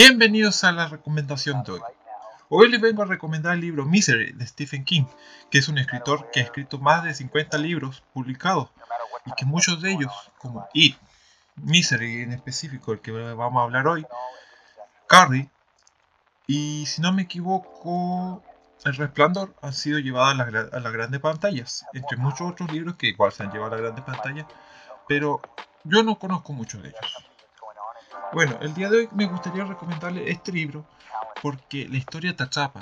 Bienvenidos a la recomendación de hoy. Hoy les vengo a recomendar el libro Misery de Stephen King, que es un escritor que ha escrito más de 50 libros publicados y que muchos de ellos, como It, Misery en específico, el que vamos a hablar hoy, Carrie y si no me equivoco, El Resplandor han sido llevados a, las grandes pantallas, entre muchos otros libros que igual se han llevado a la grande pantalla, pero yo no conozco muchos de ellos. Bueno, el día de hoy me gustaría recomendarle este libro porque la historia te atrapa,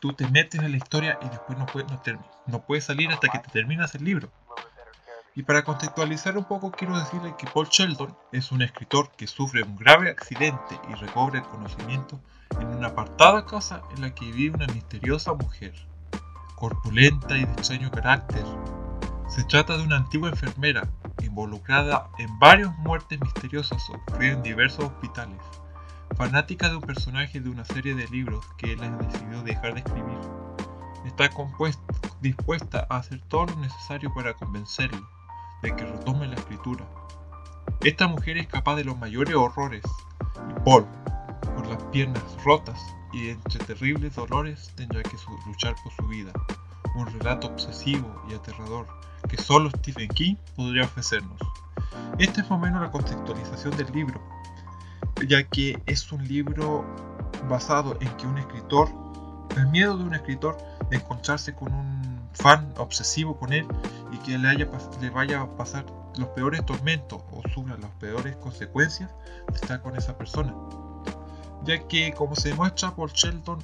tú te metes en la historia y después no puedes, no, puedes salir hasta que te terminas el libro. Y para contextualizar un poco quiero decirle que Paul Sheldon es un escritor que sufre un grave accidente y recobra el conocimiento en una apartada casa en la que vive una misteriosa mujer, corpulenta y de extraño carácter. Se trata de una antigua enfermera involucrada en varias muertes misteriosas ocurridas en diversos hospitales, fanática de un personaje de una serie de libros que él decidió dejar de escribir. Está dispuesta a hacer todo lo necesario para convencerlo de que retome la escritura. Esta mujer es capaz de los mayores horrores y Paul, por las piernas rotas y entre terribles dolores, tendrá que luchar por su vida. Un relato obsesivo y aterrador que solo Stephen King podría ofrecernos. Esta es más o menos la contextualización del libro, ya que es un libro basado en que un escritor, el miedo de un escritor de encontrarse con un fan obsesivo con él y que le, haya, le vaya a pasar los peores tormentos o sufra las peores consecuencias de estar con esa persona. Ya que, como se demuestra por Sheldon,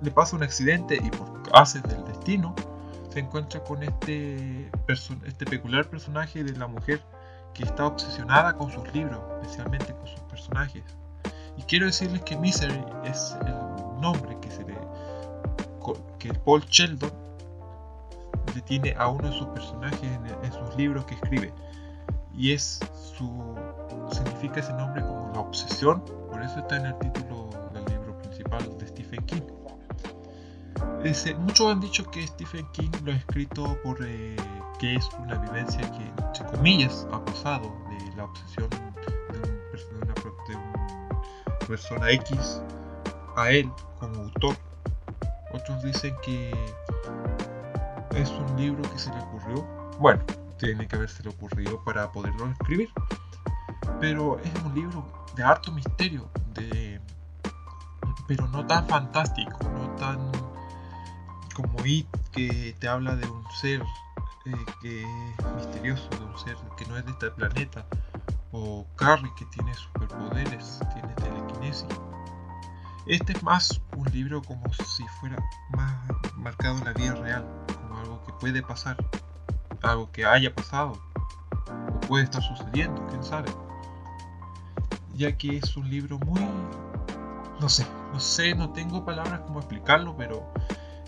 le pasa un accidente y por haces del destino, se encuentra con este, este peculiar personaje de la mujer que está obsesionada con sus libros, especialmente con sus personajes. Y quiero decirles que Misery es el nombre que se le que Paul Sheldon le tiene a uno de sus personajes en, sus libros que escribe. Y es su significa ese nombre como la obsesión, por eso está en el título del libro principal de Stephen King muchos han dicho que Stephen King lo ha escrito por eh, que es una vivencia que, entre comillas, ha pasado de la obsesión de, una, persona X a él como autor. Otros dicen que es un libro que se le ocurrió. Bueno, tiene que haberse ocurrido para poderlo escribir. Pero es un libro de harto misterio, de, pero no tan fantástico, no tan como It, que te habla de un ser eh, que es misterioso, de un ser que no es de este planeta, o Carrie, que tiene superpoderes, tiene telequinesis. Este es más un libro como si fuera más marcado en la vida real, como algo que puede pasar, algo que haya pasado, o puede estar sucediendo, quién sabe. Ya que es un libro muy... No sé, no sé, no tengo palabras como explicarlo, pero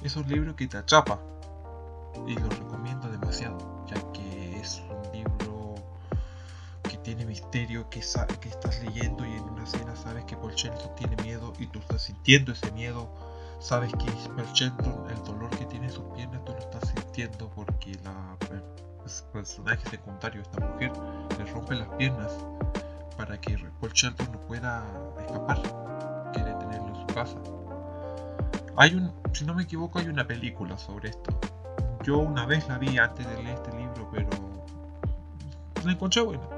es un libro que te atrapa y lo recomiendo demasiado, ya que es un libro que tiene misterio, que, estás leyendo y en una escena sabes que Paul Shelton tiene miedo y tú estás sintiendo ese miedo. Sabes que Paul Shelton, el dolor que tiene en sus piernas, tú lo estás sintiendo porque la, el personaje secundario, esta mujer, le rompe las piernas para que Paul Shelton no pueda escapar. Quiere tenerlo en su casa. Hay un, si no me equivoco, hay una película sobre esto. Yo una vez la vi antes de leer este libro, pero la encontré buena.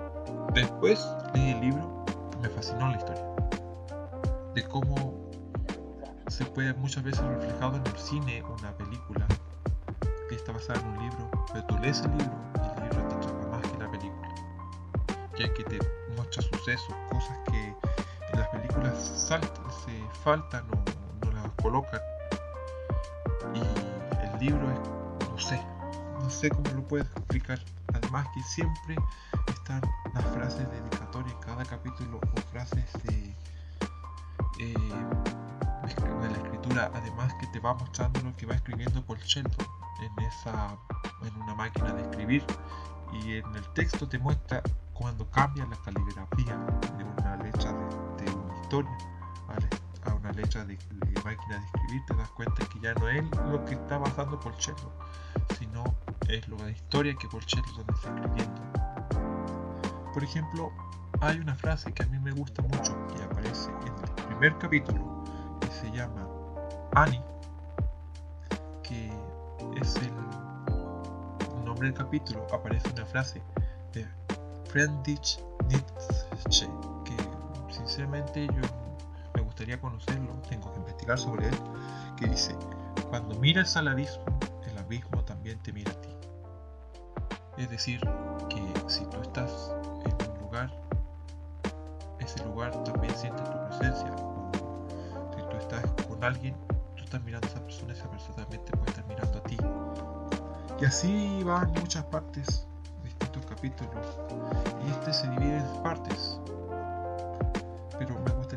Después leí el libro, me fascinó la historia. De cómo se puede muchas veces reflejado en el cine una película que está basada en un libro, pero tú lees el libro y el libro te atrapa más que la película. Ya que te muestra sucesos, cosas que en las películas se faltan o no las colocan y el libro es, no sé, no sé cómo lo puedo explicar. Además que siempre están las frases dedicatorias, cada capítulo o frases de, eh, de la escritura, además que te va mostrando lo que va escribiendo por Shelton en, esa, en una máquina de escribir. Y en el texto te muestra cuando cambia la caligrafía de una letra de, de una historia letra de, máquina de escribir, te das cuenta que ya no es lo que está basando por Sheldon, sino es la historia que por Sheldon está escribiendo. Por ejemplo, hay una frase que a mí me gusta mucho que aparece en el primer capítulo que se llama Annie, que es el nombre del capítulo, aparece una frase de Friedrich Nietzsche que sinceramente yo gustaría conocerlo, tengo que investigar sobre él, que dice, cuando miras al abismo, el abismo también te mira a ti. Es decir, que si tú estás en un lugar, ese lugar también siente tu presencia. si tú estás con alguien, tú estás mirando a esa persona, esa persona también te puede estar mirando a ti. Y así va en muchas partes, distintos capítulos. Y este se divide en partes.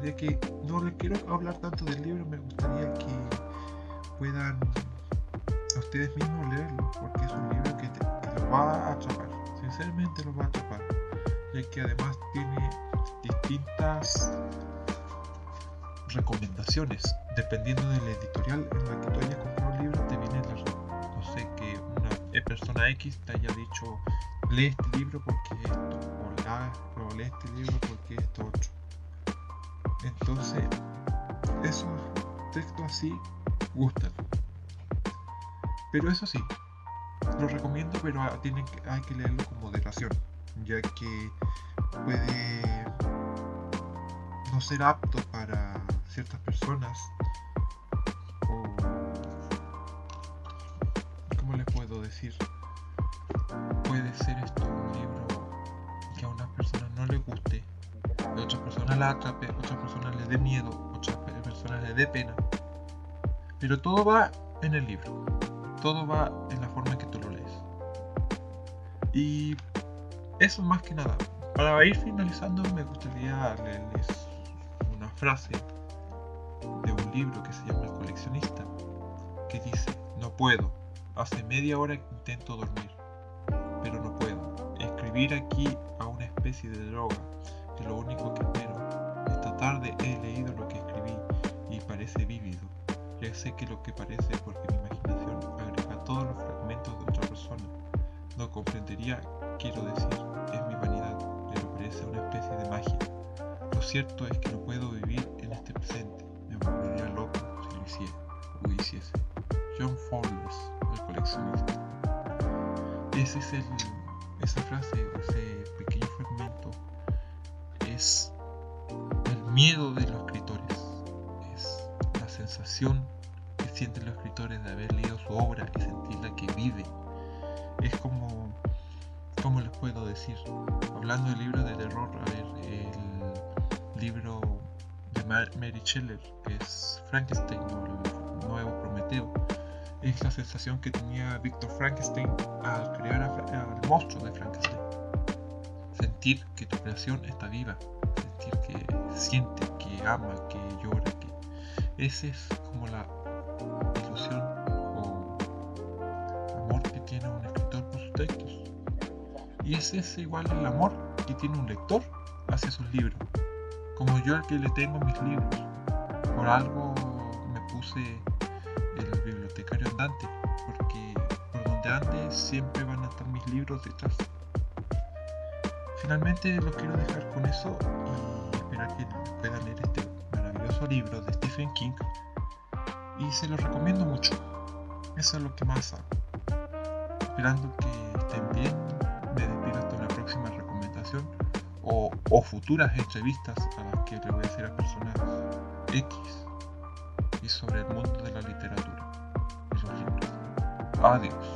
Gustaría que, no le quiero hablar tanto del libro, me gustaría que puedan ustedes mismos leerlo, porque es un libro que, te, lo va a atrapar, sinceramente lo va a atrapar, ya que además tiene distintas recomendaciones, dependiendo del editorial en la que tú hayas comprado el libro, te viene la, no sé, que una persona X te haya dicho, lee este libro porque esto, o, la, lee este libro porque esto otro. Entonces, esos textos así gustan. Pero eso sí, lo recomiendo, pero tienen hay que leerlo con moderación, ya que puede no ser apto para ciertas personas. O, ¿cómo les puedo decir? Puede ser esto un libro que a una persona no le guste, a la atrape, otras personas le dé miedo, otras personas le dé pena. Pero todo va en el libro. Todo va en la forma en que tú lo lees. Y eso más que nada. Para ir finalizando me gustaría leerles una frase de un libro que se llama El coleccionista, que dice, no puedo, hace media hora intento dormir, pero no puedo. Escribir aquí a una especie de droga, que lo único que espero. Esta tarde he leído lo que escribí y parece vívido ya sé que lo que parece porque mi imaginación agrega todos los fragmentos de otra persona. No comprendería, quiero decir, es mi vanidad, pero parece una especie de magia. Lo cierto es que no puedo vivir en este presente. Me volvería loco si lo hiciera o hiciese. John Fowles, el coleccionista. Ese es el, esa frase, ese miedo de los escritores sensación que sienten los escritores de haber leído su obra y sentirla que vive. Es como, ¿cómo les puedo decir? Hablando del libro de terror, a ver, el libro de Mary Shelley, que es Frankenstein el nuevo Prometeo, es la sensación que tenía Victor Frankenstein al crear al monstruo de Frankenstein. Sentir que tu creación está viva, siente, que ama, que llora, que esa es como la ilusión o amor que tiene un escritor por sus textos. Y ese es igual el amor que tiene un lector hacia sus libros. Como yo al que le tengo mis libros. Por algo me puse el bibliotecario andante, porque por donde ande siempre van a estar mis libros detrás. Finalmente los quiero dejar con eso que puedan leer este libro de Stephen King y se los recomiendo mucho. Eso es lo que más hago. Esperando que estén bien, me despido hasta una próxima recomendación o, futuras entrevistas a las que le voy a hacer a personas X y sobre el mundo de la literatura y los libros. Adiós.